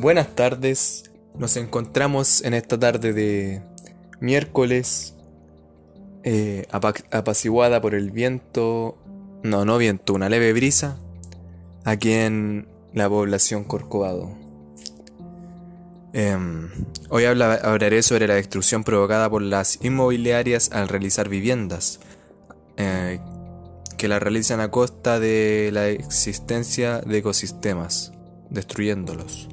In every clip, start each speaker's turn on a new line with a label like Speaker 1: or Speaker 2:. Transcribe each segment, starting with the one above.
Speaker 1: Buenas tardes, nos encontramos en esta tarde de miércoles, eh, apaciguada por el viento, no, no viento, una leve brisa, aquí en la población Corcovado. Em, hoy hablaré sobre la destrucción provocada por las inmobiliarias al realizar viviendas, eh, que la realizan a costa de la existencia de ecosistemas, destruyéndolos.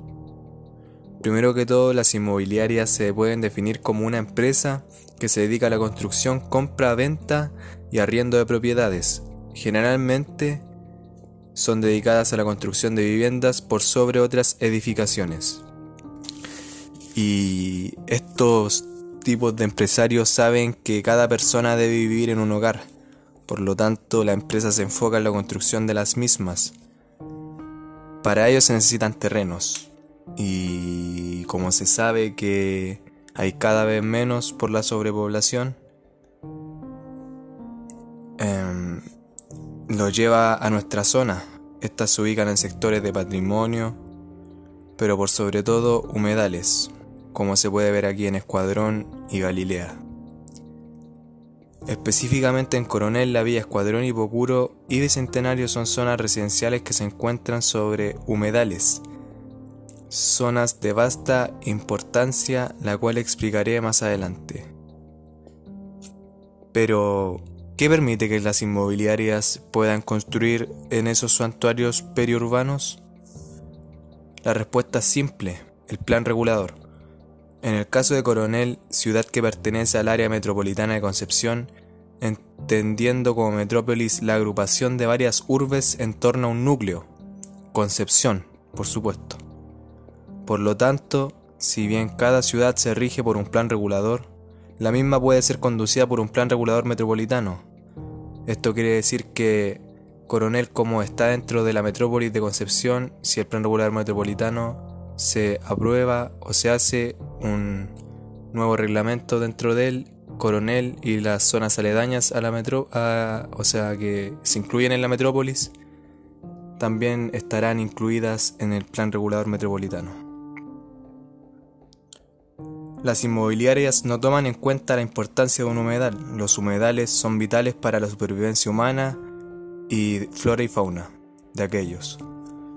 Speaker 1: Primero que todo, las inmobiliarias se pueden definir como una empresa que se dedica a la construcción, compra, venta y arriendo de propiedades. Generalmente son dedicadas a la construcción de viviendas por sobre otras edificaciones. Y estos tipos de empresarios saben que cada persona debe vivir en un hogar. Por lo tanto, la empresa se enfoca en la construcción de las mismas. Para ello se necesitan terrenos, y como se sabe que hay cada vez menos por la sobrepoblación, em, lo lleva a nuestra zona. Estas se ubican en sectores de patrimonio, pero por sobre todo humedales, como se puede ver aquí en Escuadrón y Galilea. Específicamente en Coronel, la Villa Escuadrón, y Pocuro y Bicentenario son zonas residenciales que se encuentran sobre humedales, zonas de vasta importancia, la cual explicaré más adelante. Pero, ¿qué permite que las inmobiliarias puedan construir en esos santuarios periurbanos? La respuesta es simple, el plan regulador. En el caso de Coronel, ciudad que pertenece al área metropolitana de Concepción, entendiendo como metrópolis la agrupación de varias urbes en torno a un núcleo, Concepción, por supuesto. Por lo tanto, si bien cada ciudad se rige por un plan regulador, la misma puede ser conducida por un plan regulador metropolitano. Esto quiere decir que Coronel, como está dentro de la metrópolis de Concepción, si el plan regulador metropolitano se aprueba o se hace un nuevo reglamento dentro de él, Coronel y las zonas aledañas a la metro, o sea que se incluyen en la metrópolis, también estarán incluidas en el plan regulador metropolitano. Las inmobiliarias no toman en cuenta la importancia de un humedal. Los humedales son vitales para la supervivencia humana y flora y fauna de aquellos.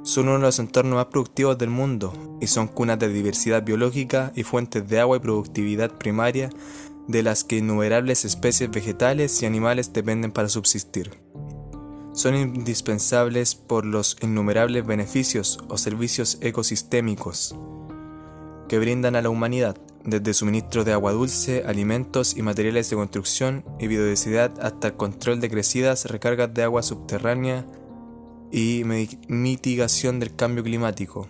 Speaker 1: Son uno de los entornos más productivos del mundo y son cunas de diversidad biológica y fuentes de agua y productividad primaria de las que innumerables especies vegetales y animales dependen para subsistir. Son indispensables por los innumerables beneficios o servicios ecosistémicos que brindan a la humanidad desde suministro de agua dulce, alimentos y materiales de construcción y biodiversidad hasta el control de crecidas, recargas de agua subterránea y mitigación del cambio climático,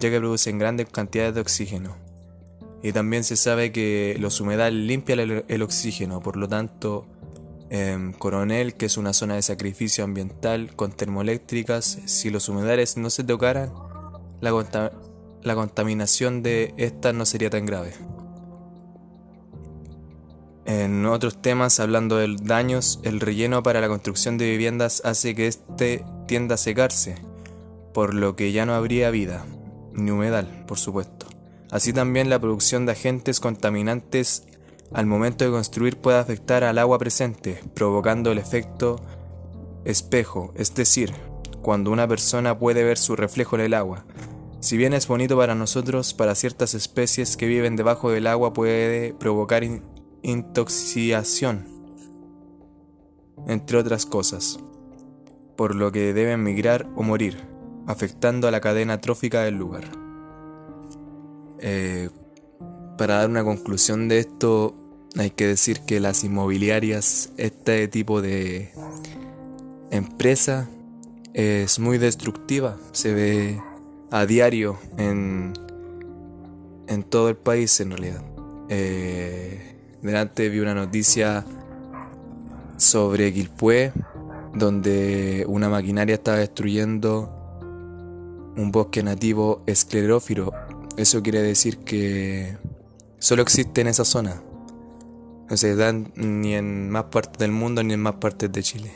Speaker 1: ya que producen grandes cantidades de oxígeno. Y también se sabe que los humedales limpian el, oxígeno, por lo tanto, en Coronel, que es una zona de sacrificio ambiental con termoeléctricas, si los humedales no se tocaran, la, la contaminación de estas no sería tan grave. En otros temas, hablando de daños, el relleno para la construcción de viviendas hace que éste tienda a secarse, por lo que ya no habría vida, ni humedal, por supuesto. Así también la producción de agentes contaminantes al momento de construir puede afectar al agua presente, provocando el efecto espejo, es decir, cuando una persona puede ver su reflejo en el agua, si bien es bonito para nosotros, para ciertas especies que viven debajo del agua puede provocar intoxicación, entre otras cosas, por lo que deben migrar o morir, afectando a la cadena trófica del lugar. Eh, para dar una conclusión de esto, hay que decir que las inmobiliarias, este tipo de empresa, es muy destructiva. Se ve a diario en, en todo el país en realidad. Eh, delante vi una noticia sobre Quilpué, donde una maquinaria estaba destruyendo un bosque nativo esclerófilo. Eso quiere decir que solo existe en esa zona. No se dan ni en más partes del mundo ni en más partes de Chile.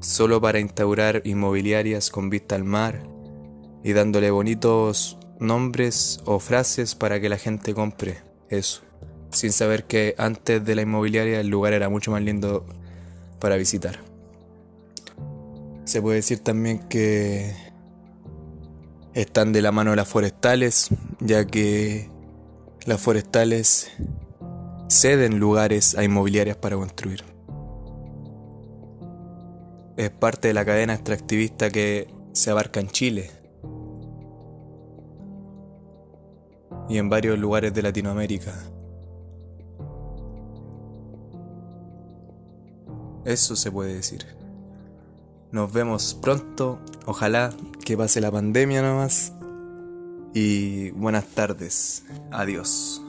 Speaker 1: Solo para instaurar inmobiliarias con vista al mar y dándole bonitos nombres o frases para que la gente compre eso, sin saber que antes de la inmobiliaria el lugar era mucho más lindo para visitar. Se puede decir también que están de la mano las forestales, ya que las forestales ceden lugares a inmobiliarias para construir. Es parte de la cadena extractivista que se abarca en Chile y en varios lugares de Latinoamérica. Eso se puede decir. Nos vemos pronto, ojalá que pase la pandemia nomás. Y buenas tardes, adiós.